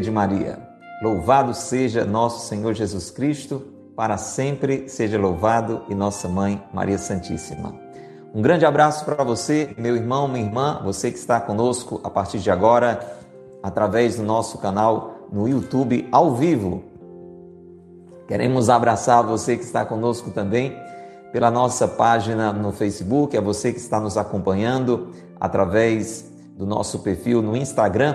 de Maria. Louvado seja nosso Senhor Jesus Cristo, para sempre seja louvado e nossa mãe Maria Santíssima. Um grande abraço para você, meu irmão, minha irmã, você que está conosco a partir de agora, através do nosso canal no YouTube ao vivo. Queremos abraçar você que está conosco também pela nossa página no Facebook, é você que está nos acompanhando através do nosso perfil no Instagram,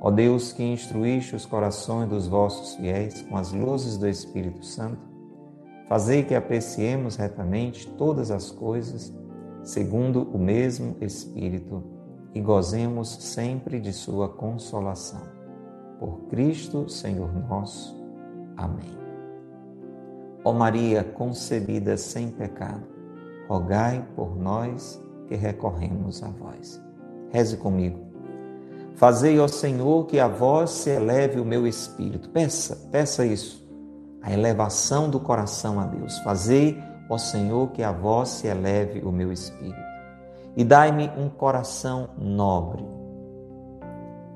Ó Deus, que instruíste os corações dos vossos fiéis com as luzes do Espírito Santo, fazei que apreciemos retamente todas as coisas segundo o mesmo Espírito e gozemos sempre de Sua consolação. Por Cristo, Senhor nosso. Amém. Ó Maria concebida sem pecado, rogai por nós que recorremos a vós. Reze comigo. Fazei, ó Senhor, que a vós se eleve o meu espírito. Peça, peça isso. A elevação do coração a Deus. Fazei, ó Senhor, que a vós se eleve o meu espírito. E dai-me um coração nobre.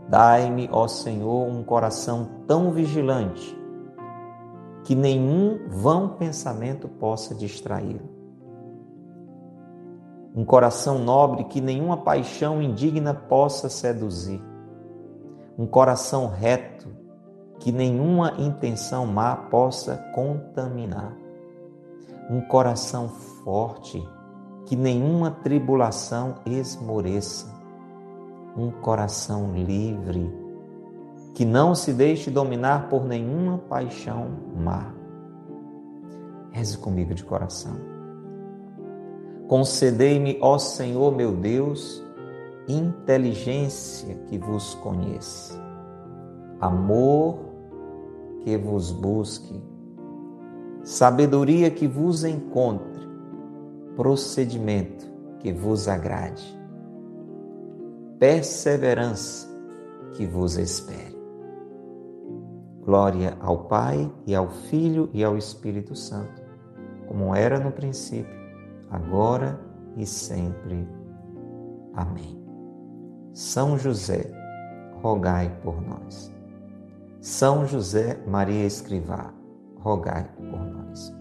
Dai-me, ó Senhor, um coração tão vigilante que nenhum vão pensamento possa distraí-lo. Um coração nobre que nenhuma paixão indigna possa seduzir. Um coração reto que nenhuma intenção má possa contaminar. Um coração forte que nenhuma tribulação esmoreça. Um coração livre que não se deixe dominar por nenhuma paixão má. Reze comigo de coração. Concedei-me, ó Senhor meu Deus, inteligência que vos conheça, amor que vos busque, sabedoria que vos encontre, procedimento que vos agrade, perseverança que vos espere. Glória ao Pai e ao Filho e ao Espírito Santo, como era no princípio, agora e sempre. Amém. São José, rogai por nós. São José Maria Escrivá, rogai por nós.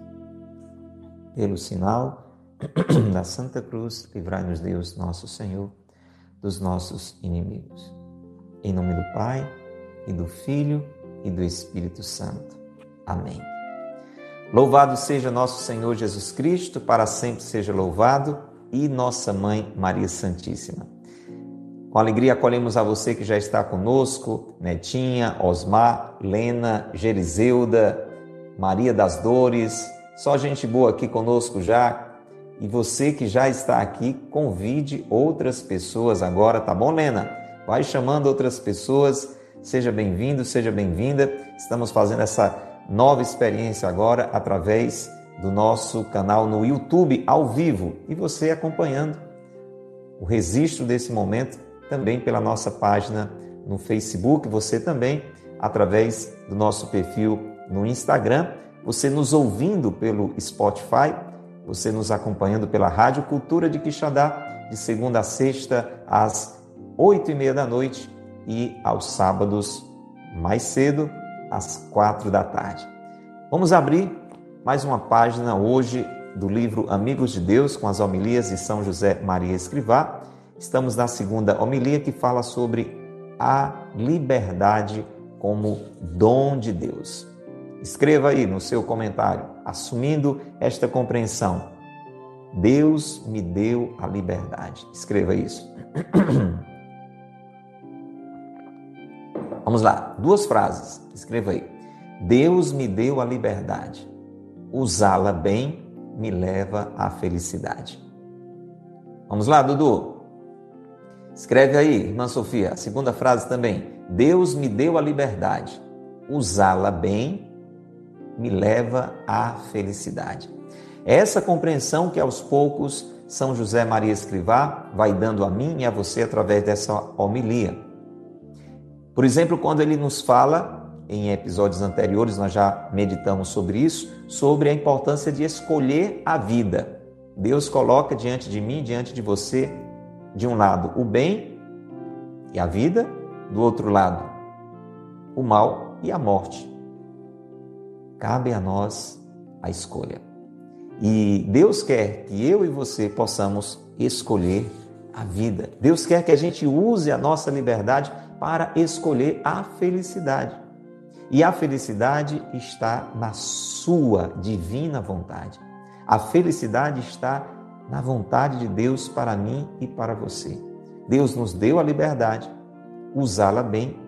Pelo sinal da Santa Cruz, livrai-nos Deus, nosso Senhor, dos nossos inimigos. Em nome do Pai e do Filho e do Espírito Santo. Amém. Louvado seja nosso Senhor Jesus Cristo, para sempre seja louvado, e nossa mãe Maria Santíssima. Com alegria acolhemos a você que já está conosco, Netinha, Osmar, Lena, Gerizeuda, Maria das Dores, só gente boa aqui conosco já. E você que já está aqui, convide outras pessoas agora, tá bom, Lena? Vai chamando outras pessoas Seja bem-vindo, seja bem-vinda. Estamos fazendo essa nova experiência agora através do nosso canal no YouTube ao vivo. E você acompanhando o registro desse momento também pela nossa página no Facebook, você também através do nosso perfil no Instagram, você nos ouvindo pelo Spotify, você nos acompanhando pela Rádio Cultura de Quixadá, de segunda a sexta às oito e meia da noite e aos sábados mais cedo, às quatro da tarde. Vamos abrir mais uma página hoje do livro Amigos de Deus com as homilias de São José Maria Escrivá. Estamos na segunda homilia que fala sobre a liberdade como dom de Deus. Escreva aí no seu comentário, assumindo esta compreensão. Deus me deu a liberdade. Escreva isso. Vamos lá, duas frases. Escreva aí. Deus me deu a liberdade. Usá-la bem me leva à felicidade. Vamos lá, Dudu. Escreve aí, irmã Sofia, a segunda frase também. Deus me deu a liberdade. Usá-la bem me leva à felicidade. Essa compreensão que aos poucos São José Maria Escrivá vai dando a mim e a você através dessa homilia. Por exemplo, quando ele nos fala, em episódios anteriores nós já meditamos sobre isso, sobre a importância de escolher a vida. Deus coloca diante de mim, diante de você, de um lado o bem e a vida, do outro lado o mal e a morte. Cabe a nós a escolha. E Deus quer que eu e você possamos escolher a vida. Deus quer que a gente use a nossa liberdade para escolher a felicidade. E a felicidade está na sua divina vontade. A felicidade está na vontade de Deus para mim e para você. Deus nos deu a liberdade, usá-la bem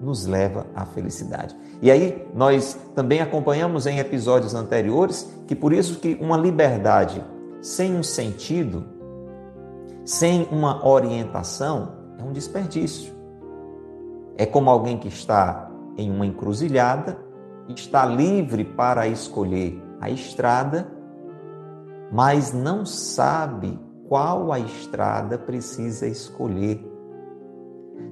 nos leva à felicidade. E aí nós também acompanhamos em episódios anteriores que por isso que uma liberdade sem um sentido, sem uma orientação, é um desperdício. É como alguém que está em uma encruzilhada, está livre para escolher a estrada, mas não sabe qual a estrada precisa escolher.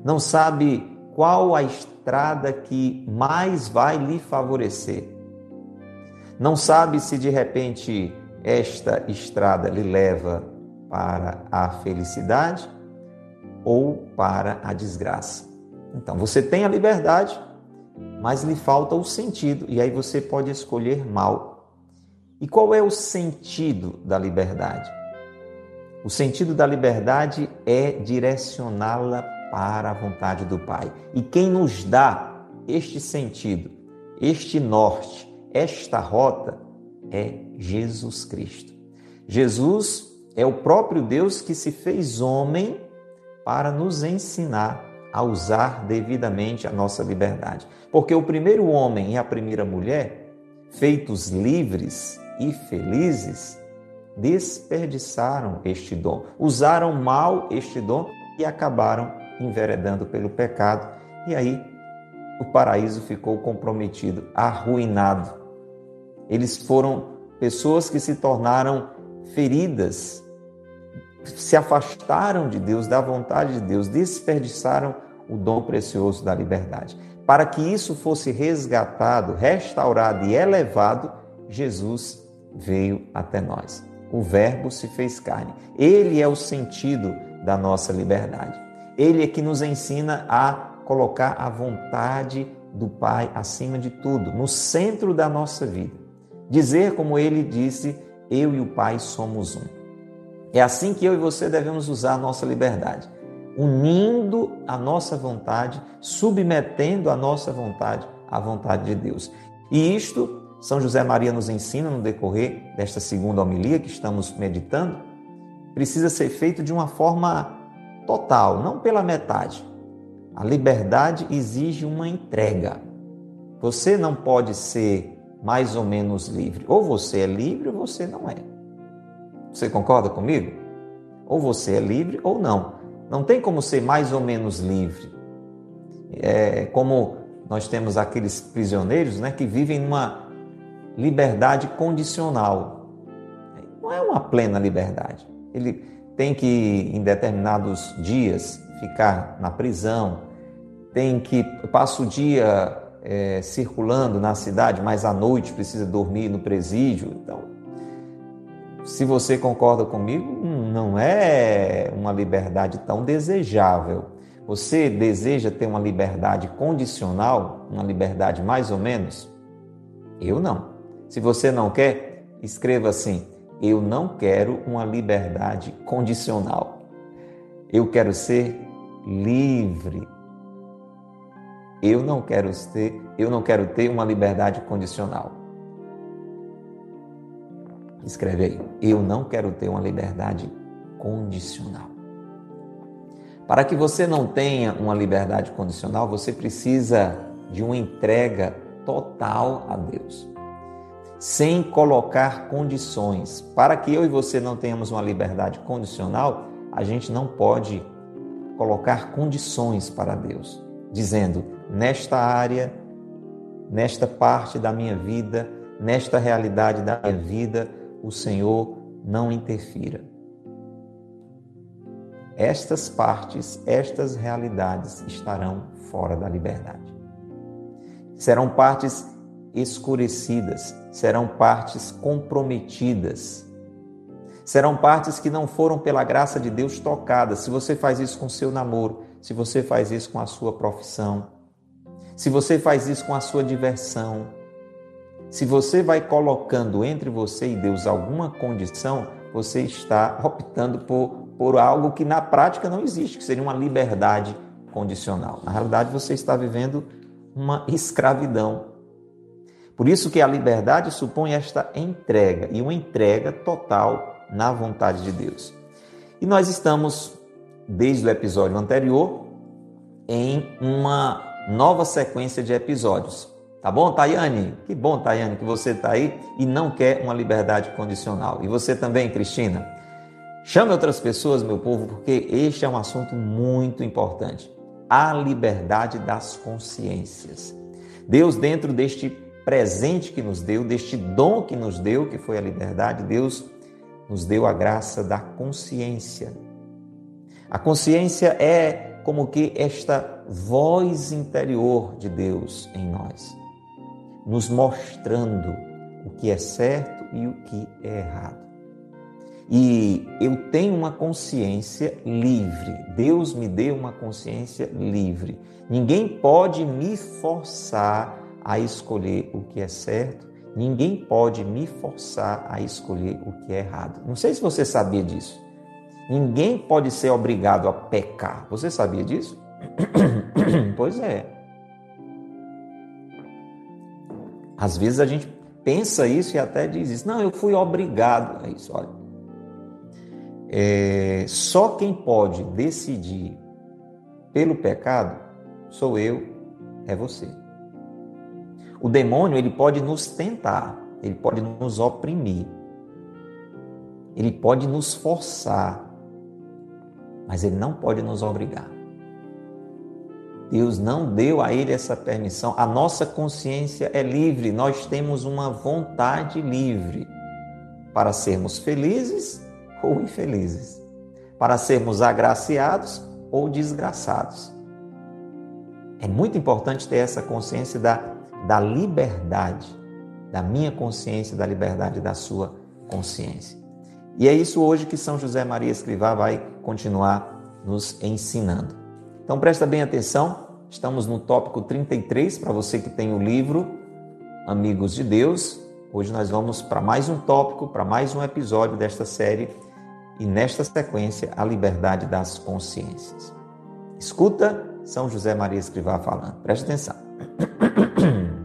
Não sabe qual a estrada que mais vai lhe favorecer. Não sabe se de repente esta estrada lhe leva para a felicidade ou para a desgraça. Então, você tem a liberdade, mas lhe falta o sentido, e aí você pode escolher mal. E qual é o sentido da liberdade? O sentido da liberdade é direcioná-la para a vontade do Pai. E quem nos dá este sentido, este norte, esta rota é Jesus Cristo. Jesus é o próprio Deus que se fez homem para nos ensinar a usar devidamente a nossa liberdade. Porque o primeiro homem e a primeira mulher, feitos livres e felizes, desperdiçaram este dom, usaram mal este dom e acabaram enveredando pelo pecado. E aí o paraíso ficou comprometido, arruinado. Eles foram pessoas que se tornaram feridas, se afastaram de Deus, da vontade de Deus, desperdiçaram o dom precioso da liberdade. Para que isso fosse resgatado, restaurado e elevado, Jesus veio até nós o Verbo se fez carne. Ele é o sentido da nossa liberdade. Ele é que nos ensina a colocar a vontade do Pai acima de tudo, no centro da nossa vida. Dizer como ele disse: Eu e o Pai somos um. É assim que eu e você devemos usar a nossa liberdade, unindo a nossa vontade, submetendo a nossa vontade à vontade de Deus. E isto são José Maria nos ensina no decorrer desta segunda homilia que estamos meditando, precisa ser feito de uma forma total, não pela metade. A liberdade exige uma entrega. Você não pode ser mais ou menos livre. Ou você é livre ou você não é. Você concorda comigo? Ou você é livre ou não. Não tem como ser mais ou menos livre. É como nós temos aqueles prisioneiros né, que vivem numa liberdade condicional. Não é uma plena liberdade. Ele tem que, em determinados dias, ficar na prisão, tem que passa o dia é, circulando na cidade, mas à noite precisa dormir no presídio. Então, se você concorda comigo, não é uma liberdade tão desejável. Você deseja ter uma liberdade condicional, uma liberdade mais ou menos? Eu não. Se você não quer, escreva assim: Eu não quero uma liberdade condicional. Eu quero ser livre. Eu não quero ter, eu não quero ter uma liberdade condicional. Escreve aí. Eu não quero ter uma liberdade condicional. Para que você não tenha uma liberdade condicional, você precisa de uma entrega total a Deus sem colocar condições. Para que eu e você não tenhamos uma liberdade condicional, a gente não pode colocar condições para Deus, dizendo: nesta área, nesta parte da minha vida, nesta realidade da minha vida, o Senhor não interfira. Estas partes, estas realidades estarão fora da liberdade. Serão partes escurecidas, serão partes comprometidas, serão partes que não foram pela graça de Deus tocadas. Se você faz isso com seu namoro, se você faz isso com a sua profissão, se você faz isso com a sua diversão, se você vai colocando entre você e Deus alguma condição, você está optando por, por algo que na prática não existe, que seria uma liberdade condicional. Na realidade, você está vivendo uma escravidão. Por isso que a liberdade supõe esta entrega, e uma entrega total na vontade de Deus. E nós estamos, desde o episódio anterior, em uma nova sequência de episódios. Tá bom, Tayane? Que bom, Tayane, que você está aí e não quer uma liberdade condicional. E você também, Cristina. Chame outras pessoas, meu povo, porque este é um assunto muito importante. A liberdade das consciências. Deus, dentro deste presente que nos deu, deste dom que nos deu, que foi a liberdade, Deus nos deu a graça da consciência. A consciência é como que esta voz interior de Deus em nós nos mostrando o que é certo e o que é errado. E eu tenho uma consciência livre. Deus me deu uma consciência livre. Ninguém pode me forçar a escolher o que é certo. Ninguém pode me forçar a escolher o que é errado. Não sei se você sabia disso. Ninguém pode ser obrigado a pecar. Você sabia disso? pois é. Às vezes a gente pensa isso e até diz isso. Não, eu fui obrigado a isso. Olha, é, só quem pode decidir pelo pecado sou eu, é você. O demônio ele pode nos tentar, ele pode nos oprimir, ele pode nos forçar, mas ele não pode nos obrigar. Deus não deu a ele essa permissão. A nossa consciência é livre, nós temos uma vontade livre para sermos felizes ou infelizes, para sermos agraciados ou desgraçados. É muito importante ter essa consciência da, da liberdade, da minha consciência, da liberdade da sua consciência. E é isso hoje que São José Maria Escrivá vai continuar nos ensinando. Então presta bem atenção, estamos no tópico 33, para você que tem o livro Amigos de Deus. Hoje nós vamos para mais um tópico, para mais um episódio desta série e nesta sequência a liberdade das consciências. Escuta São José Maria Escrivá falando, preste atenção.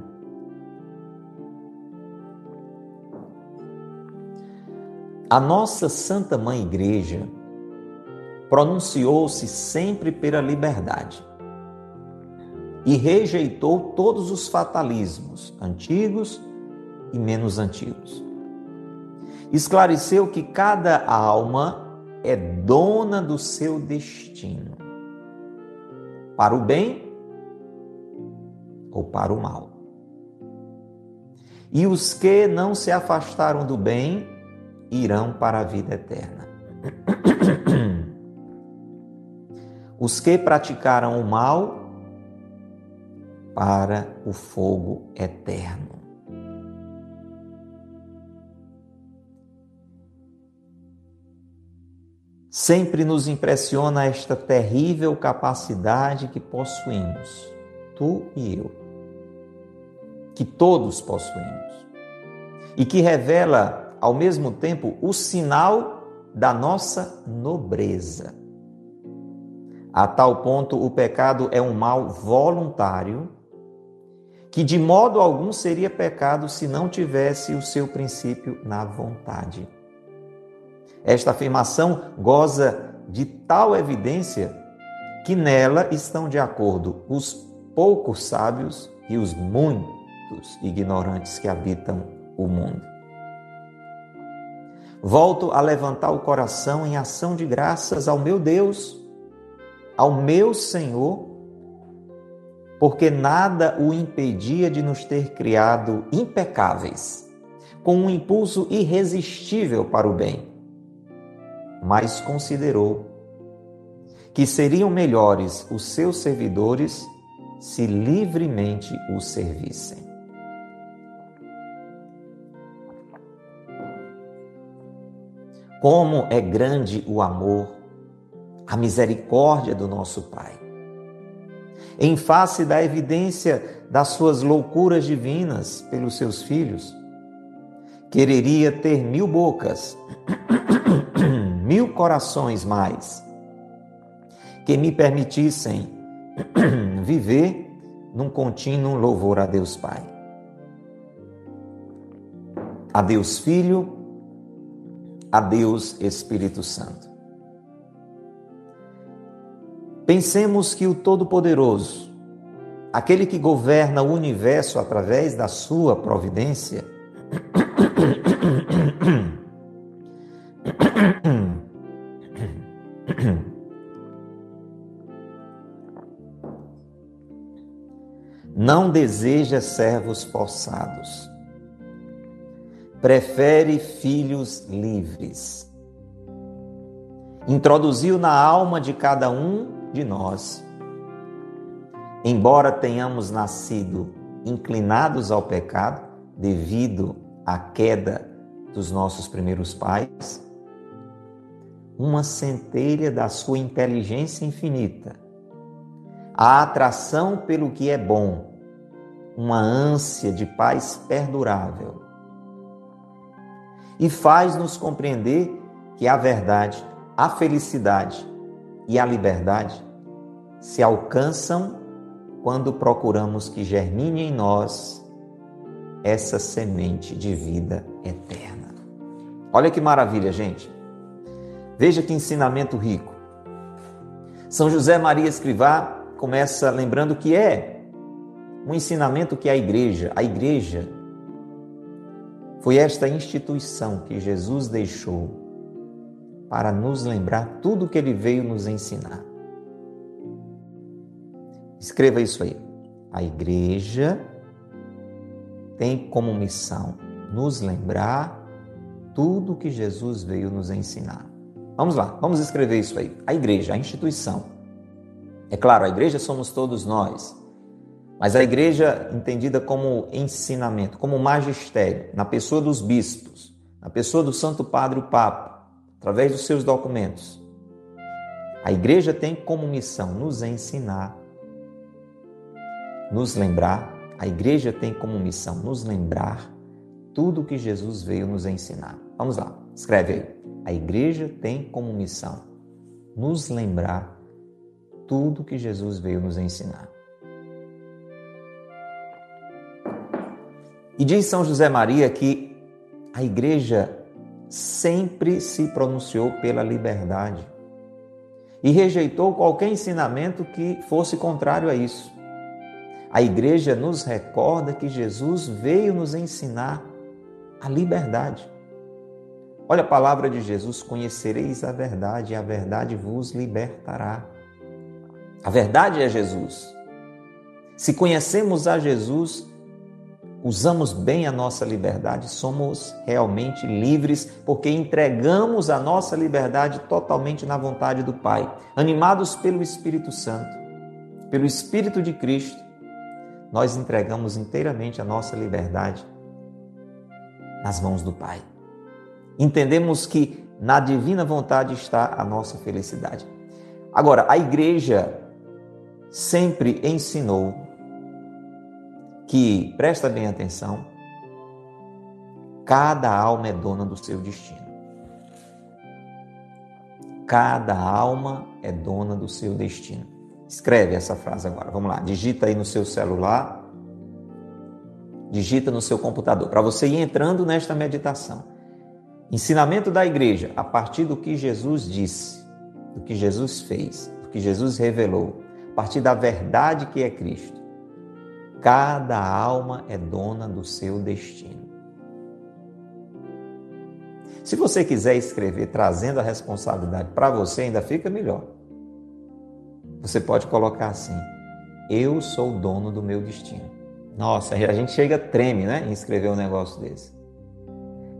A nossa Santa Mãe Igreja pronunciou-se sempre pela liberdade e rejeitou todos os fatalismos, antigos e menos antigos. Esclareceu que cada alma é dona do seu destino, para o bem ou para o mal. E os que não se afastaram do bem irão para a vida eterna. os que praticaram o mal para o fogo eterno. Sempre nos impressiona esta terrível capacidade que possuímos, tu e eu, que todos possuímos, e que revela ao mesmo tempo o sinal da nossa nobreza. A tal ponto, o pecado é um mal voluntário que de modo algum seria pecado se não tivesse o seu princípio na vontade. Esta afirmação goza de tal evidência que nela estão de acordo os poucos sábios e os muitos ignorantes que habitam o mundo. Volto a levantar o coração em ação de graças ao meu Deus ao meu Senhor, porque nada o impedia de nos ter criado impecáveis, com um impulso irresistível para o bem, mas considerou que seriam melhores os seus servidores se livremente o servissem. Como é grande o amor, a misericórdia do nosso Pai. Em face da evidência das suas loucuras divinas pelos seus filhos, quereria ter mil bocas, mil corações mais que me permitissem viver num contínuo louvor a Deus Pai. A Deus Filho, a Deus Espírito Santo. Pensemos que o Todo-Poderoso, aquele que governa o universo através da sua providência, não deseja servos forçados. Prefere filhos livres. Introduziu na alma de cada um de nós. Embora tenhamos nascido inclinados ao pecado devido à queda dos nossos primeiros pais, uma centelha da sua inteligência infinita a atração pelo que é bom, uma ânsia de paz perdurável. E faz-nos compreender que a verdade, a felicidade e a liberdade se alcançam quando procuramos que germine em nós essa semente de vida eterna. Olha que maravilha, gente. Veja que ensinamento rico. São José Maria Escrivá começa lembrando que é um ensinamento que a igreja, a igreja, foi esta instituição que Jesus deixou para nos lembrar tudo o que ele veio nos ensinar. Escreva isso aí. A igreja tem como missão nos lembrar tudo o que Jesus veio nos ensinar. Vamos lá, vamos escrever isso aí. A igreja, a instituição é claro, a igreja somos todos nós, mas a igreja entendida como ensinamento, como magistério, na pessoa dos bispos, na pessoa do Santo Padre o Papa, através dos seus documentos. A igreja tem como missão nos ensinar, nos lembrar, a igreja tem como missão nos lembrar tudo o que Jesus veio nos ensinar. Vamos lá, escreve aí. A igreja tem como missão nos lembrar tudo que Jesus veio nos ensinar. E diz São José Maria que a igreja sempre se pronunciou pela liberdade e rejeitou qualquer ensinamento que fosse contrário a isso. A igreja nos recorda que Jesus veio nos ensinar a liberdade. Olha a palavra de Jesus: conhecereis a verdade e a verdade vos libertará. A verdade é Jesus. Se conhecemos a Jesus, usamos bem a nossa liberdade, somos realmente livres porque entregamos a nossa liberdade totalmente na vontade do Pai, animados pelo Espírito Santo, pelo Espírito de Cristo. Nós entregamos inteiramente a nossa liberdade nas mãos do Pai. Entendemos que na divina vontade está a nossa felicidade. Agora, a igreja sempre ensinou que, presta bem atenção, cada alma é dona do seu destino. Cada alma é dona do seu destino. Escreve essa frase agora. Vamos lá. Digita aí no seu celular. Digita no seu computador. Para você ir entrando nesta meditação. Ensinamento da igreja a partir do que Jesus disse, do que Jesus fez, do que Jesus revelou partir da verdade que é Cristo. Cada alma é dona do seu destino. Se você quiser escrever trazendo a responsabilidade para você, ainda fica melhor. Você pode colocar assim: Eu sou dono do meu destino. Nossa, a gente chega, treme, né? Em escrever um negócio desse.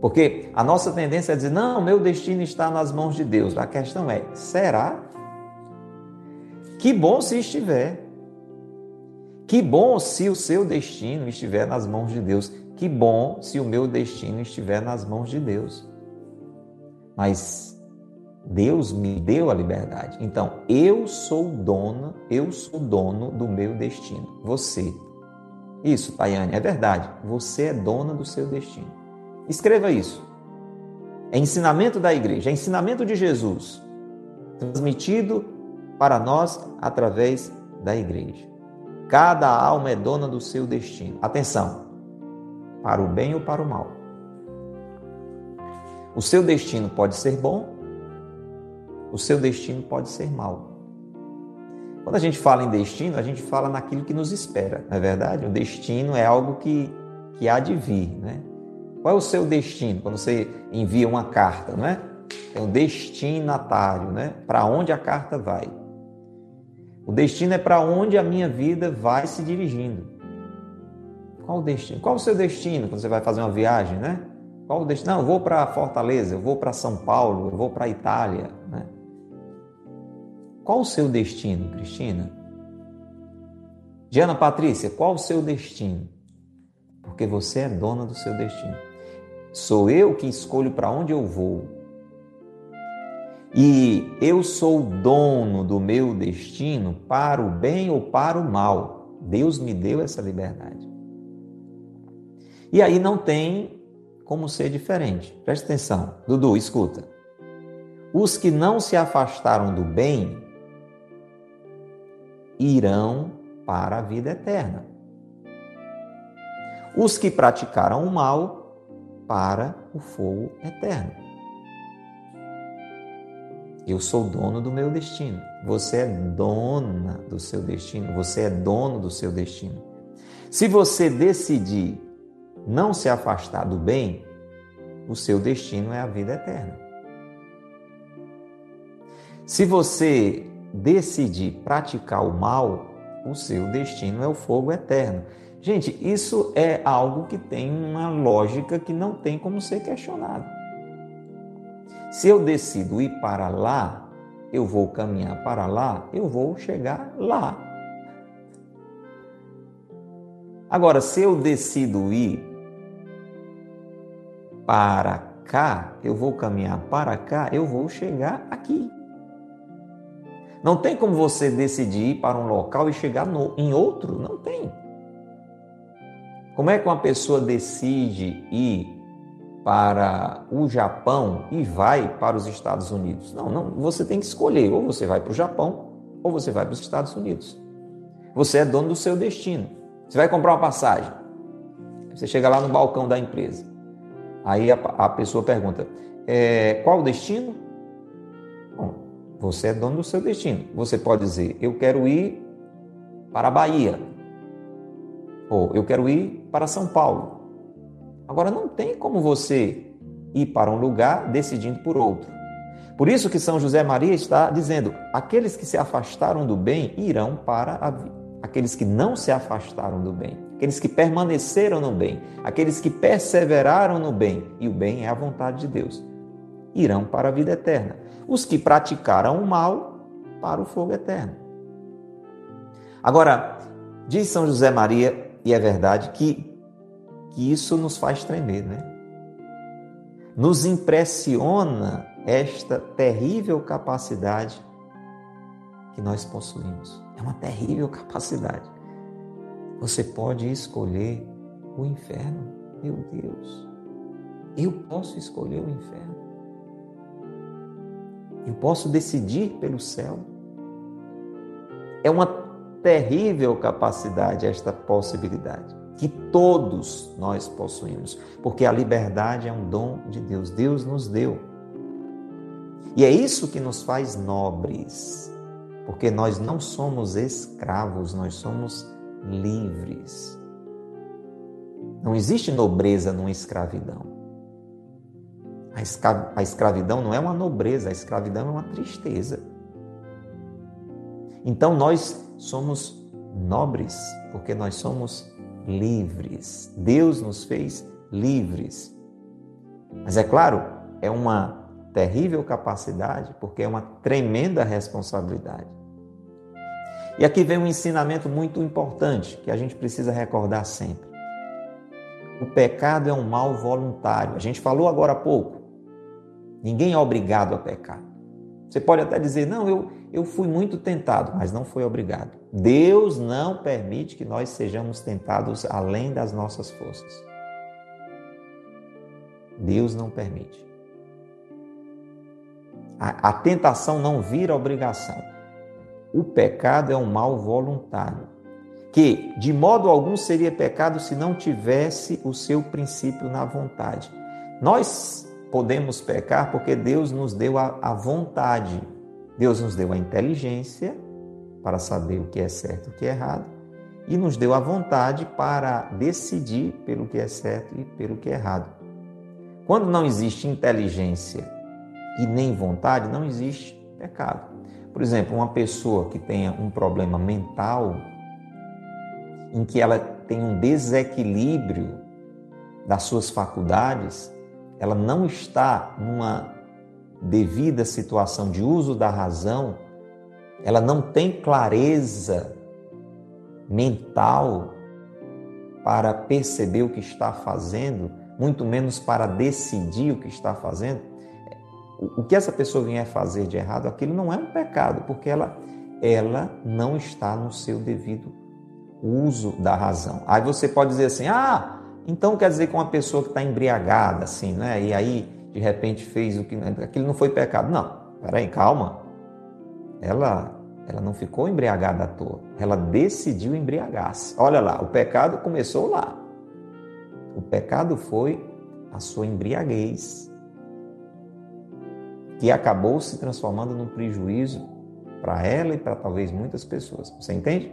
Porque a nossa tendência é dizer: Não, meu destino está nas mãos de Deus. A questão é: será? Que bom se estiver. Que bom se o seu destino estiver nas mãos de Deus. Que bom se o meu destino estiver nas mãos de Deus. Mas Deus me deu a liberdade. Então, eu sou dono, eu sou dono do meu destino. Você. Isso, Tayane, é verdade. Você é dona do seu destino. Escreva isso. É ensinamento da igreja, é ensinamento de Jesus, transmitido para nós através da igreja. Cada alma é dona do seu destino. Atenção, para o bem ou para o mal. O seu destino pode ser bom o seu destino pode ser mau. Quando a gente fala em destino, a gente fala naquilo que nos espera, não é verdade? O destino é algo que, que há de vir, né? Qual é o seu destino quando você envia uma carta, não é? É um destinatário, né? Para onde a carta vai. O destino é para onde a minha vida vai se dirigindo. Qual o destino? Qual o seu destino quando você vai fazer uma viagem, né? Qual o destino? Não, eu vou para Fortaleza, eu vou para São Paulo, eu vou para Itália, né? Qual o seu destino, Cristina? Diana Patrícia, qual o seu destino? Porque você é dona do seu destino. Sou eu que escolho para onde eu vou. E eu sou dono do meu destino para o bem ou para o mal. Deus me deu essa liberdade. E aí não tem como ser diferente. Preste atenção. Dudu, escuta. Os que não se afastaram do bem irão para a vida eterna. Os que praticaram o mal, para o fogo eterno. Eu sou dono do meu destino. Você é dona do seu destino. Você é dono do seu destino. Se você decidir não se afastar do bem, o seu destino é a vida eterna. Se você decidir praticar o mal, o seu destino é o fogo eterno. Gente, isso é algo que tem uma lógica que não tem como ser questionado. Se eu decido ir para lá, eu vou caminhar para lá, eu vou chegar lá. Agora, se eu decido ir para cá, eu vou caminhar para cá, eu vou chegar aqui. Não tem como você decidir ir para um local e chegar no, em outro, não tem. Como é que uma pessoa decide ir para o Japão e vai para os Estados Unidos? Não, não, você tem que escolher, ou você vai para o Japão ou você vai para os Estados Unidos. Você é dono do seu destino. Você vai comprar uma passagem. Você chega lá no balcão da empresa. Aí a, a pessoa pergunta: é, qual o destino? Você é dono do seu destino. Você pode dizer: Eu quero ir para a Bahia. Ou eu quero ir para São Paulo. Agora, não tem como você ir para um lugar decidindo por outro. Por isso que São José Maria está dizendo: aqueles que se afastaram do bem irão para a vida. Aqueles que não se afastaram do bem, aqueles que permaneceram no bem, aqueles que perseveraram no bem, e o bem é a vontade de Deus, irão para a vida eterna os que praticaram o mal para o fogo eterno. Agora, diz São José Maria, e é verdade, que, que isso nos faz tremer, né? Nos impressiona esta terrível capacidade que nós possuímos. É uma terrível capacidade. Você pode escolher o inferno. Meu Deus, eu posso escolher o inferno. Eu posso decidir pelo céu. É uma terrível capacidade esta possibilidade que todos nós possuímos, porque a liberdade é um dom de Deus. Deus nos deu. E é isso que nos faz nobres, porque nós não somos escravos, nós somos livres. Não existe nobreza numa escravidão. A escravidão não é uma nobreza, a escravidão é uma tristeza. Então nós somos nobres, porque nós somos livres. Deus nos fez livres. Mas é claro, é uma terrível capacidade, porque é uma tremenda responsabilidade. E aqui vem um ensinamento muito importante que a gente precisa recordar sempre. O pecado é um mal voluntário. A gente falou agora há pouco. Ninguém é obrigado a pecar. Você pode até dizer, não, eu, eu fui muito tentado, mas não foi obrigado. Deus não permite que nós sejamos tentados além das nossas forças. Deus não permite. A, a tentação não vira obrigação. O pecado é um mal voluntário, que de modo algum seria pecado se não tivesse o seu princípio na vontade. Nós podemos pecar porque Deus nos deu a, a vontade, Deus nos deu a inteligência para saber o que é certo e o que é errado, e nos deu a vontade para decidir pelo que é certo e pelo que é errado. Quando não existe inteligência e nem vontade, não existe pecado. Por exemplo, uma pessoa que tenha um problema mental, em que ela tem um desequilíbrio das suas faculdades, ela não está numa devida situação de uso da razão, ela não tem clareza mental para perceber o que está fazendo, muito menos para decidir o que está fazendo, o que essa pessoa vier fazer de errado, aquilo não é um pecado, porque ela, ela não está no seu devido uso da razão. Aí você pode dizer assim: ah, então quer dizer que uma pessoa que está embriagada, assim, né? E aí de repente fez o que. aquilo não foi pecado. Não, peraí, calma. Ela, ela não ficou embriagada à toa. Ela decidiu embriagar-se. Olha lá, o pecado começou lá. O pecado foi a sua embriaguez, que acabou se transformando num prejuízo para ela e para talvez muitas pessoas. Você entende?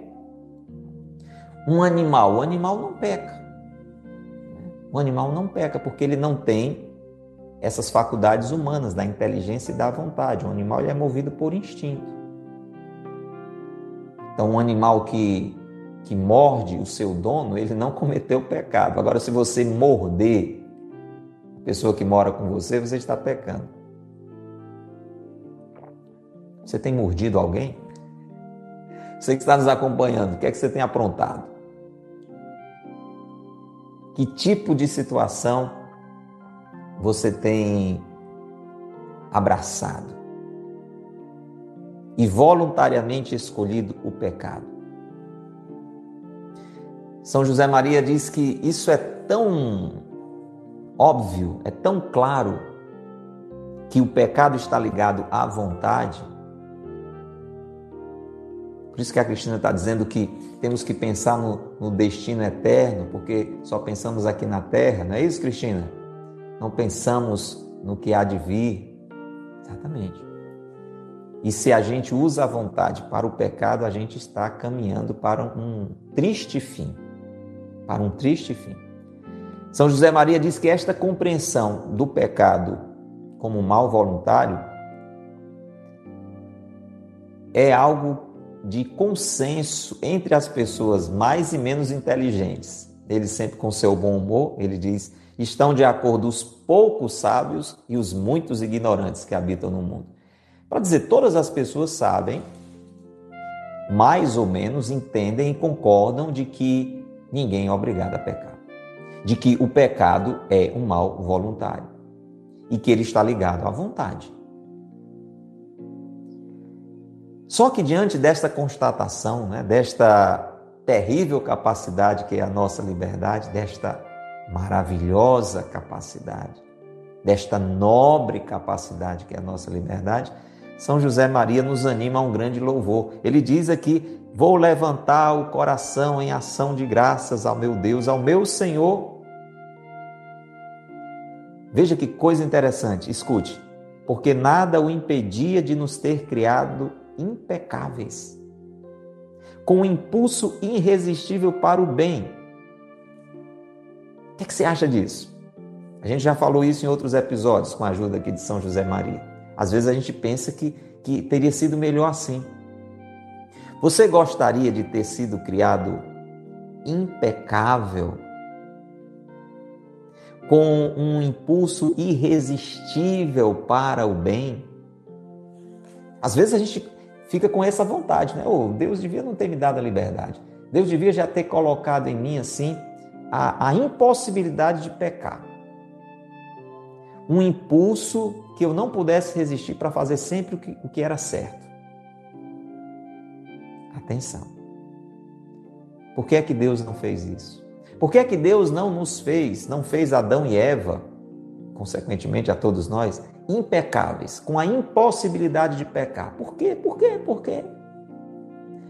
Um animal, o animal não peca. O animal não peca porque ele não tem essas faculdades humanas da inteligência e da vontade. O animal é movido por instinto. Então, um animal que que morde o seu dono, ele não cometeu pecado. Agora, se você morder a pessoa que mora com você, você está pecando. Você tem mordido alguém? Você que está nos acompanhando, o que é que você tem aprontado? Que tipo de situação você tem abraçado e voluntariamente escolhido o pecado? São José Maria diz que isso é tão óbvio, é tão claro que o pecado está ligado à vontade. Por isso que a Cristina está dizendo que temos que pensar no, no, destino eterno, porque só pensamos aqui na terra, não é isso, Cristina? Não pensamos no que há de vir. Exatamente. E se a gente usa a vontade para o pecado, a gente está caminhando para um triste fim para um triste fim. São José Maria diz que esta compreensão do pecado como mal voluntário é algo de consenso entre as pessoas mais e menos inteligentes. Ele sempre com seu bom humor, ele diz: estão de acordo os poucos sábios e os muitos ignorantes que habitam no mundo. Para dizer, todas as pessoas sabem, mais ou menos entendem e concordam de que ninguém é obrigado a pecar. De que o pecado é um mal voluntário e que ele está ligado à vontade. Só que diante desta constatação, né, desta terrível capacidade que é a nossa liberdade, desta maravilhosa capacidade, desta nobre capacidade que é a nossa liberdade, São José Maria nos anima a um grande louvor. Ele diz aqui Vou levantar o coração em ação de graças ao meu Deus, ao meu Senhor. Veja que coisa interessante, escute. Porque nada o impedia de nos ter criado impecáveis, com um impulso irresistível para o bem. O que, é que você acha disso? A gente já falou isso em outros episódios com a ajuda aqui de São José Maria. Às vezes a gente pensa que, que teria sido melhor assim. Você gostaria de ter sido criado impecável, com um impulso irresistível para o bem? Às vezes a gente fica com essa vontade, né? Oh, Deus devia não ter me dado a liberdade. Deus devia já ter colocado em mim assim a, a impossibilidade de pecar. Um impulso que eu não pudesse resistir para fazer sempre o que, o que era certo. Atenção. Por que é que Deus não fez isso? Por que é que Deus não nos fez, não fez Adão e Eva, consequentemente a todos nós, impecáveis, com a impossibilidade de pecar? Por quê? Por quê? Por quê?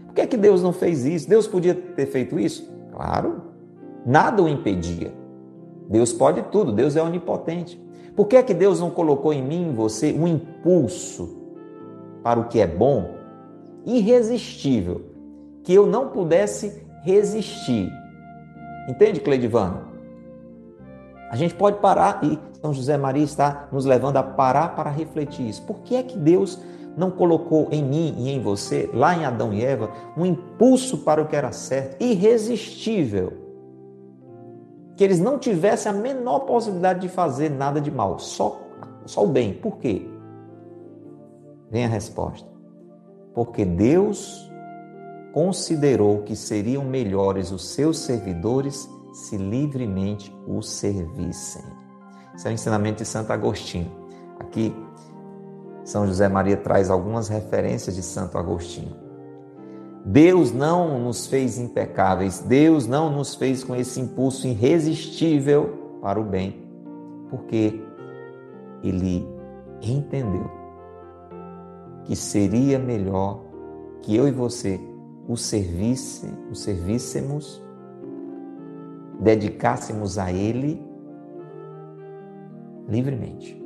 Por que é que Deus não fez isso? Deus podia ter feito isso? Claro. Nada o impedia. Deus pode tudo, Deus é onipotente. Por que é que Deus não colocou em mim, em você, um impulso para o que é bom, irresistível, que eu não pudesse resistir? Entende, Cleidivano? A gente pode parar e São José Maria está nos levando a parar para refletir isso. Por que é que Deus não colocou em mim e em você, lá em Adão e Eva, um impulso para o que era certo, irresistível? Que eles não tivessem a menor possibilidade de fazer nada de mal, só, só o bem. Por quê? Vem a resposta. Porque Deus considerou que seriam melhores os seus servidores se livremente o servissem. Esse é o ensinamento de Santo Agostinho. Aqui, São José Maria traz algumas referências de Santo Agostinho. Deus não nos fez impecáveis, Deus não nos fez com esse impulso irresistível para o bem, porque Ele entendeu que seria melhor que eu e você o servisse, o servíssemos, dedicássemos a Ele livremente.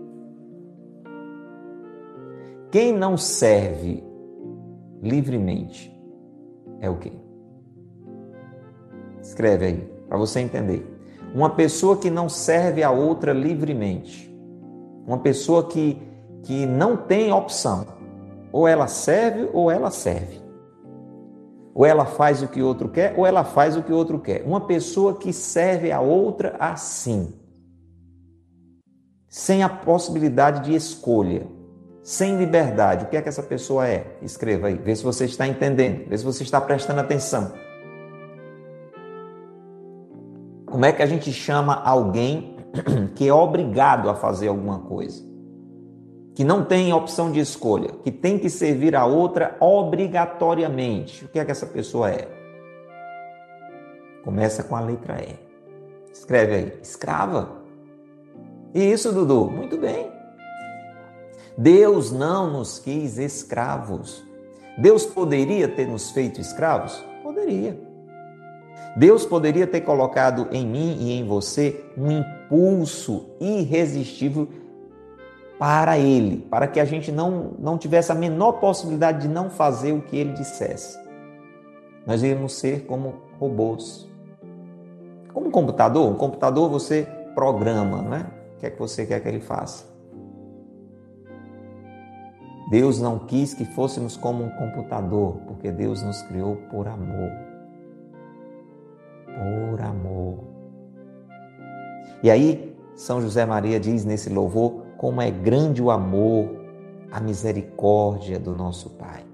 Quem não serve livremente é o quê? Escreve aí, para você entender. Uma pessoa que não serve a outra livremente. Uma pessoa que, que não tem opção. Ou ela serve ou ela serve. Ou ela faz o que o outro quer ou ela faz o que o outro quer. Uma pessoa que serve a outra assim. Sem a possibilidade de escolha sem liberdade, o que é que essa pessoa é? Escreva aí, vê se você está entendendo, vê se você está prestando atenção. Como é que a gente chama alguém que é obrigado a fazer alguma coisa? Que não tem opção de escolha, que tem que servir a outra obrigatoriamente. O que é que essa pessoa é? Começa com a letra E. Escreve aí, escrava. Isso, Dudu, muito bem. Deus não nos quis escravos. Deus poderia ter nos feito escravos? Poderia. Deus poderia ter colocado em mim e em você um impulso irresistível para Ele, para que a gente não, não tivesse a menor possibilidade de não fazer o que Ele dissesse. Nós íamos ser como robôs. Como um computador. Um computador você programa, não é? O que é que você quer que ele faça? Deus não quis que fôssemos como um computador, porque Deus nos criou por amor. Por amor. E aí, São José Maria diz nesse louvor como é grande o amor, a misericórdia do nosso Pai.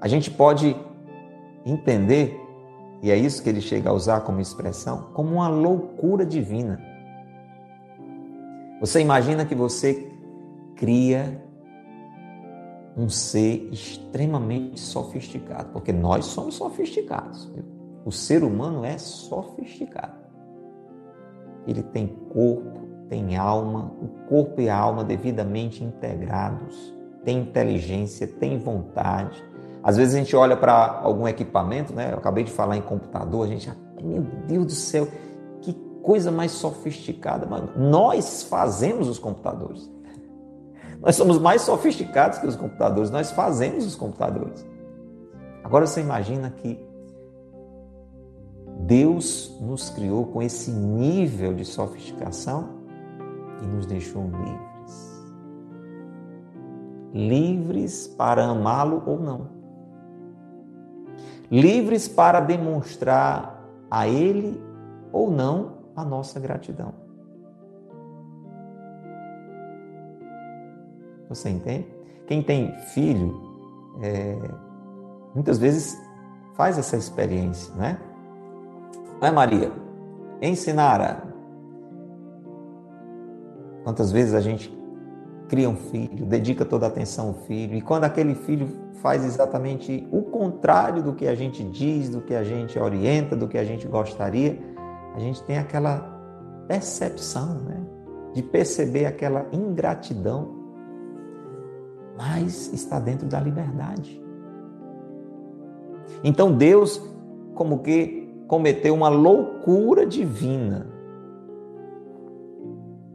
A gente pode entender, e é isso que ele chega a usar como expressão, como uma loucura divina. Você imagina que você cria um ser extremamente sofisticado, porque nós somos sofisticados. Viu? O ser humano é sofisticado. Ele tem corpo, tem alma, o corpo e a alma devidamente integrados, tem inteligência, tem vontade. Às vezes a gente olha para algum equipamento, né? Eu acabei de falar em computador, a gente, meu Deus do céu, coisa mais sofisticada. Nós fazemos os computadores. Nós somos mais sofisticados que os computadores, nós fazemos os computadores. Agora você imagina que Deus nos criou com esse nível de sofisticação e nos deixou livres. livres para amá-lo ou não. Livres para demonstrar a Ele ou não a nossa gratidão. Você entende? Quem tem filho, é, muitas vezes faz essa experiência, né? Não é, Maria? Ensinar. Quantas vezes a gente cria um filho, dedica toda a atenção ao filho, e quando aquele filho faz exatamente o contrário do que a gente diz, do que a gente orienta, do que a gente gostaria, a gente tem aquela percepção, né? De perceber aquela ingratidão, mas está dentro da liberdade. Então Deus, como que cometeu uma loucura divina,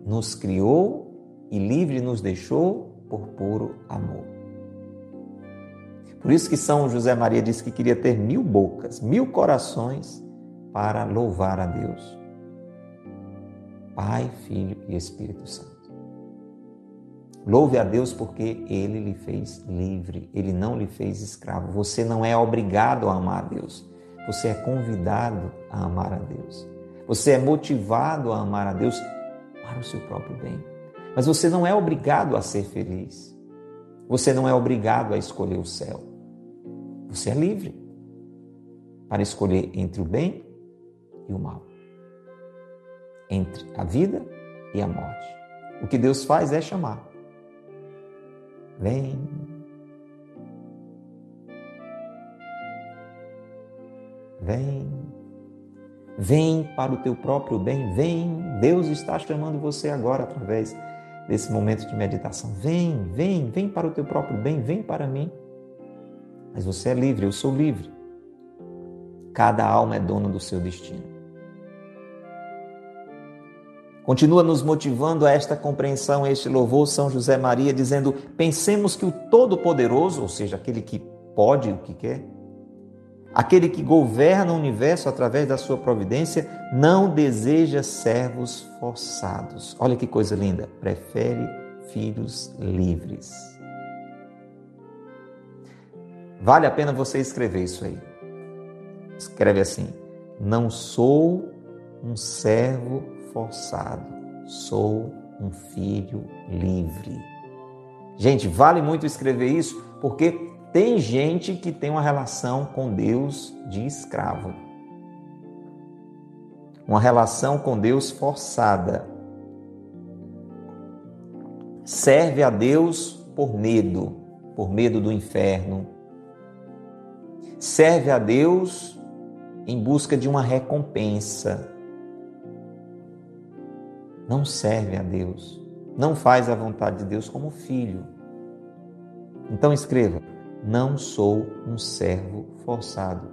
nos criou e livre nos deixou por puro amor. Por isso que São José Maria disse que queria ter mil bocas, mil corações para louvar a Deus. Pai, Filho e Espírito Santo. Louve a Deus porque Ele lhe fez livre, Ele não lhe fez escravo. Você não é obrigado a amar a Deus, você é convidado a amar a Deus. Você é motivado a amar a Deus para o seu próprio bem. Mas você não é obrigado a ser feliz. Você não é obrigado a escolher o céu. Você é livre para escolher entre o bem e o mal, entre a vida e a morte. O que Deus faz é chamar. Vem. Vem. Vem para o teu próprio bem. Vem. Deus está chamando você agora através desse momento de meditação. Vem, vem, vem para o teu próprio bem, vem para mim. Mas você é livre, eu sou livre. Cada alma é dona do seu destino. Continua nos motivando a esta compreensão, a este louvor, São José Maria, dizendo: pensemos que o Todo-Poderoso, ou seja, aquele que pode o que quer, aquele que governa o universo através da sua providência, não deseja servos forçados. Olha que coisa linda! Prefere filhos livres. Vale a pena você escrever isso aí. Escreve assim: Não sou um servo forçado, sou um filho livre. Gente, vale muito escrever isso porque tem gente que tem uma relação com Deus de escravo. Uma relação com Deus forçada. Serve a Deus por medo, por medo do inferno. Serve a Deus em busca de uma recompensa não serve a Deus, não faz a vontade de Deus como filho. Então escreva: Não sou um servo forçado,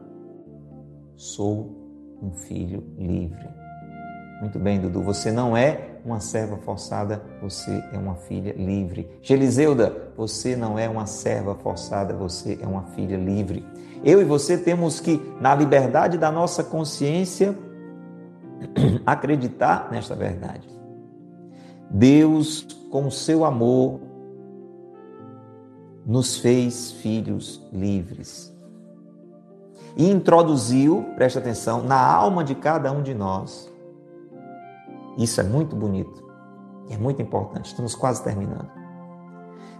sou um filho livre. Muito bem, Dudu, você não é uma serva forçada, você é uma filha livre. Geliseuda, você não é uma serva forçada, você é uma filha livre. Eu e você temos que, na liberdade da nossa consciência, acreditar nesta verdade. Deus, com seu amor, nos fez filhos livres. E introduziu, presta atenção, na alma de cada um de nós. Isso é muito bonito. É muito importante. Estamos quase terminando.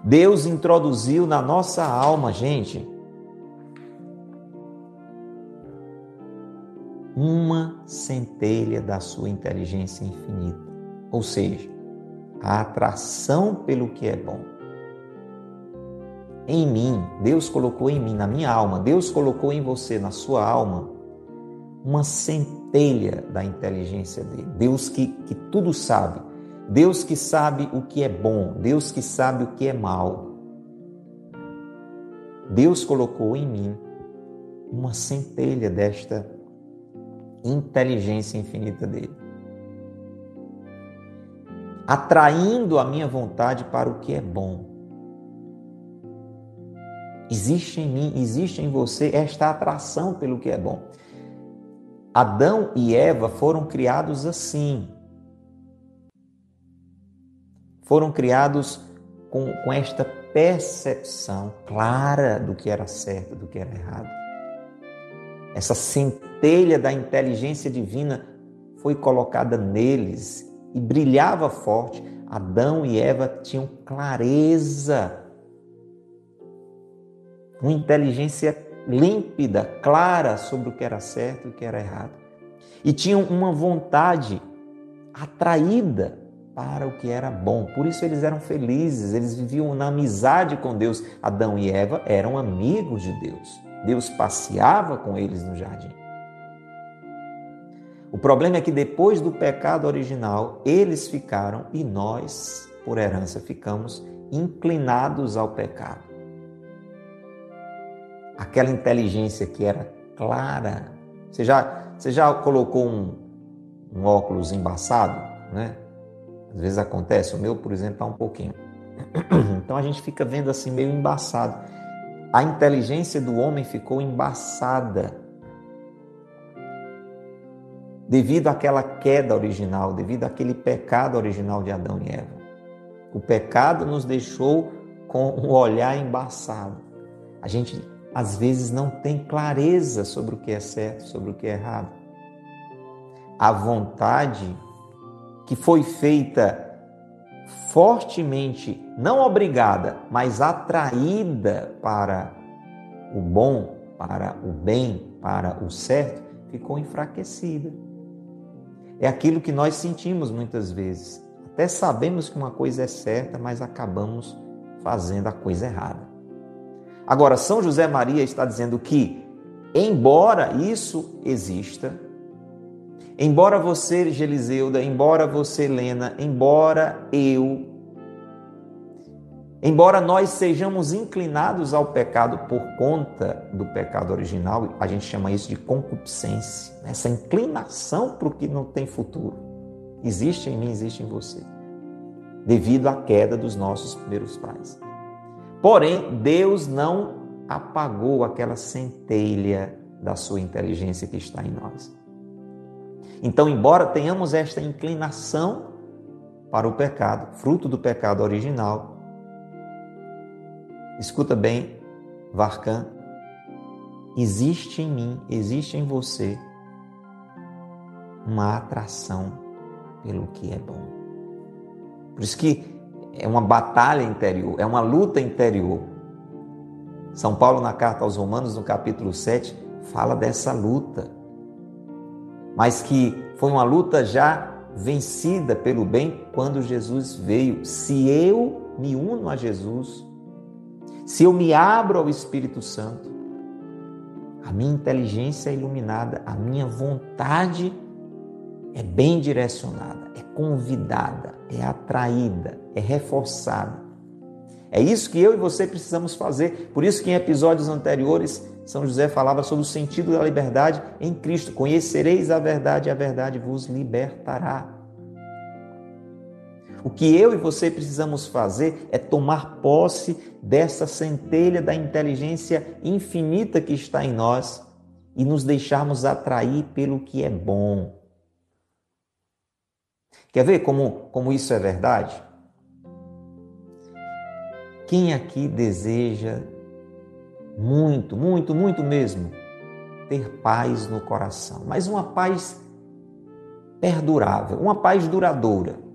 Deus introduziu na nossa alma, gente, uma centelha da sua inteligência infinita. Ou seja, a atração pelo que é bom. Em mim, Deus colocou em mim, na minha alma, Deus colocou em você, na sua alma, uma centelha da inteligência dele. Deus que, que tudo sabe. Deus que sabe o que é bom. Deus que sabe o que é mal. Deus colocou em mim uma centelha desta inteligência infinita dele atraindo a minha vontade para o que é bom. Existe em mim, existe em você esta atração pelo que é bom. Adão e Eva foram criados assim. Foram criados com, com esta percepção clara do que era certo, do que era errado. Essa centelha da inteligência divina foi colocada neles e brilhava forte. Adão e Eva tinham clareza, uma inteligência límpida, clara sobre o que era certo e o que era errado. E tinham uma vontade atraída para o que era bom. Por isso eles eram felizes, eles viviam na amizade com Deus. Adão e Eva eram amigos de Deus. Deus passeava com eles no jardim. O problema é que depois do pecado original, eles ficaram e nós, por herança, ficamos inclinados ao pecado. Aquela inteligência que era clara. Você já, você já colocou um, um óculos embaçado, né? Às vezes acontece, o meu, por exemplo, está um pouquinho. Então a gente fica vendo assim meio embaçado. A inteligência do homem ficou embaçada devido àquela queda original, devido àquele pecado original de Adão e Eva. O pecado nos deixou com um olhar embaçado. A gente às vezes não tem clareza sobre o que é certo, sobre o que é errado. A vontade que foi feita fortemente, não obrigada, mas atraída para o bom, para o bem, para o certo, ficou enfraquecida. É aquilo que nós sentimos muitas vezes. Até sabemos que uma coisa é certa, mas acabamos fazendo a coisa errada. Agora, São José Maria está dizendo que, embora isso exista, Embora você, Geliseuda, embora você, Helena, embora eu, embora nós sejamos inclinados ao pecado por conta do pecado original, a gente chama isso de concupiscência, né? essa inclinação para o que não tem futuro. Existe em mim, existe em você, devido à queda dos nossos primeiros pais. Porém, Deus não apagou aquela centelha da sua inteligência que está em nós. Então, embora tenhamos esta inclinação para o pecado, fruto do pecado original, escuta bem, Varkan, existe em mim, existe em você uma atração pelo que é bom. Por isso que é uma batalha interior, é uma luta interior. São Paulo, na carta aos Romanos, no capítulo 7, fala dessa luta mas que foi uma luta já vencida pelo bem quando Jesus veio. Se eu me uno a Jesus, se eu me abro ao Espírito Santo, a minha inteligência é iluminada, a minha vontade é bem direcionada, é convidada, é atraída, é reforçada. É isso que eu e você precisamos fazer. Por isso que em episódios anteriores são José falava sobre o sentido da liberdade em Cristo. Conhecereis a verdade e a verdade vos libertará. O que eu e você precisamos fazer é tomar posse dessa centelha da inteligência infinita que está em nós e nos deixarmos atrair pelo que é bom. Quer ver como, como isso é verdade? Quem aqui deseja muito, muito, muito mesmo, ter paz no coração, mas uma paz perdurável, uma paz duradoura.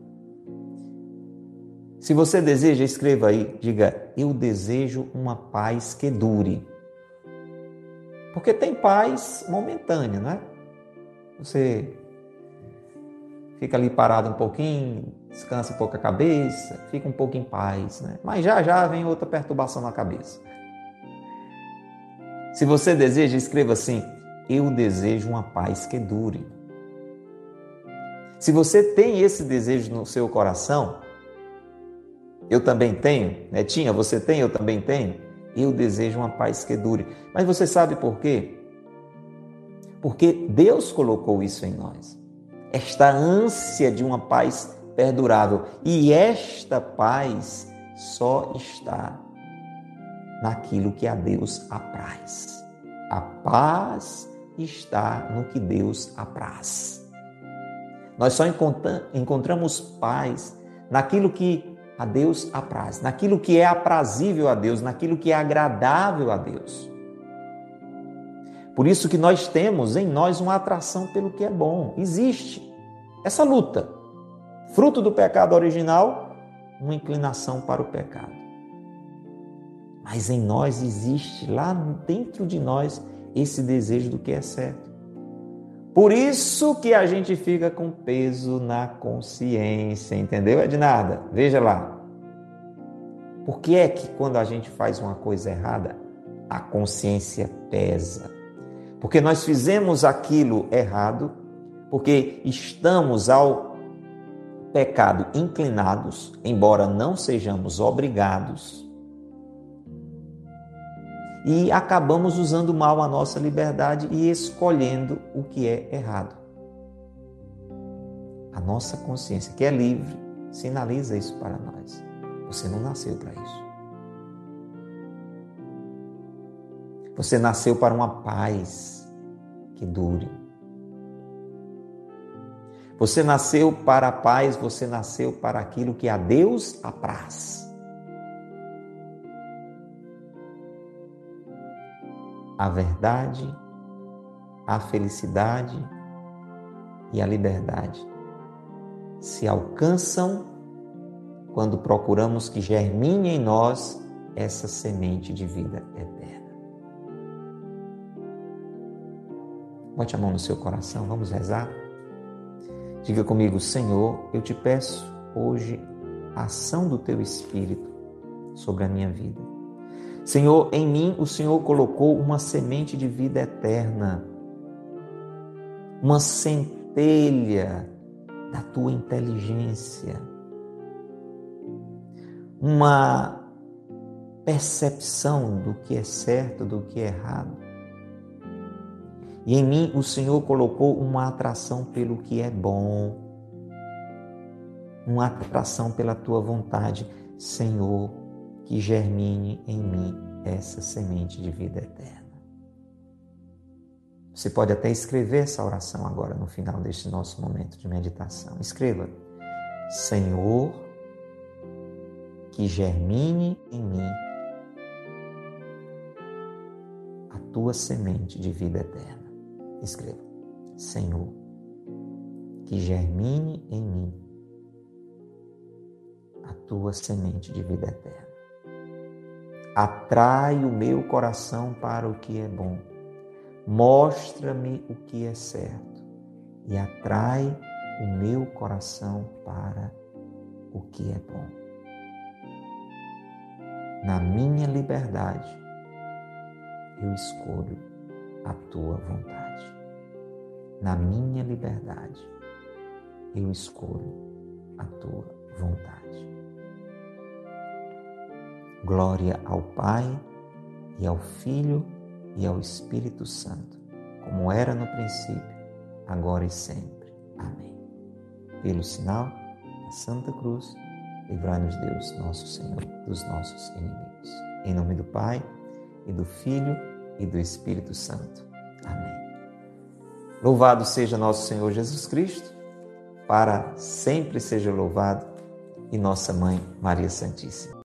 Se você deseja, escreva aí, diga: Eu desejo uma paz que dure. Porque tem paz momentânea, não é? Você fica ali parado um pouquinho, descansa um pouco a cabeça, fica um pouco em paz, né? Mas já já vem outra perturbação na cabeça. Se você deseja, escreva assim: Eu desejo uma paz que dure. Se você tem esse desejo no seu coração, eu também tenho, né? Tinha, você tem, eu também tenho. Eu desejo uma paz que dure. Mas você sabe por quê? Porque Deus colocou isso em nós. Esta ânsia de uma paz perdurável. E esta paz só está naquilo que a Deus apraz. A paz está no que Deus apraz. Nós só encontramos paz naquilo que a Deus apraz, naquilo que é aprazível a Deus, naquilo que é agradável a Deus. Por isso que nós temos em nós uma atração pelo que é bom. Existe essa luta. Fruto do pecado original, uma inclinação para o pecado. Mas em nós existe, lá dentro de nós, esse desejo do que é certo. Por isso que a gente fica com peso na consciência, entendeu? É de nada. Veja lá. Por que é que quando a gente faz uma coisa errada, a consciência pesa? Porque nós fizemos aquilo errado, porque estamos ao pecado inclinados, embora não sejamos obrigados e acabamos usando mal a nossa liberdade e escolhendo o que é errado. A nossa consciência, que é livre, sinaliza isso para nós. Você não nasceu para isso. Você nasceu para uma paz que dure. Você nasceu para a paz, você nasceu para aquilo que a Deus apraz. A verdade, a felicidade e a liberdade se alcançam quando procuramos que germine em nós essa semente de vida eterna. Bote a mão no seu coração, vamos rezar. Diga comigo, Senhor, eu te peço hoje a ação do teu Espírito sobre a minha vida Senhor, em mim o Senhor colocou uma semente de vida eterna, uma centelha da tua inteligência, uma percepção do que é certo, do que é errado. E em mim o Senhor colocou uma atração pelo que é bom, uma atração pela tua vontade. Senhor, que germine em mim essa semente de vida eterna. Você pode até escrever essa oração agora no final deste nosso momento de meditação. Escreva: Senhor, que germine em mim a tua semente de vida eterna. Escreva: Senhor, que germine em mim a tua semente de vida eterna. Atrai o meu coração para o que é bom. Mostra-me o que é certo e atrai o meu coração para o que é bom. Na minha liberdade, eu escolho a tua vontade. Na minha liberdade, eu escolho a tua vontade. Glória ao Pai, e ao Filho, e ao Espírito Santo, como era no princípio, agora e sempre. Amém. Pelo sinal da Santa Cruz, livrai-nos Deus, nosso Senhor, dos nossos inimigos. Em nome do Pai, e do Filho, e do Espírito Santo. Amém. Louvado seja nosso Senhor Jesus Cristo, para sempre seja louvado, e nossa Mãe Maria Santíssima.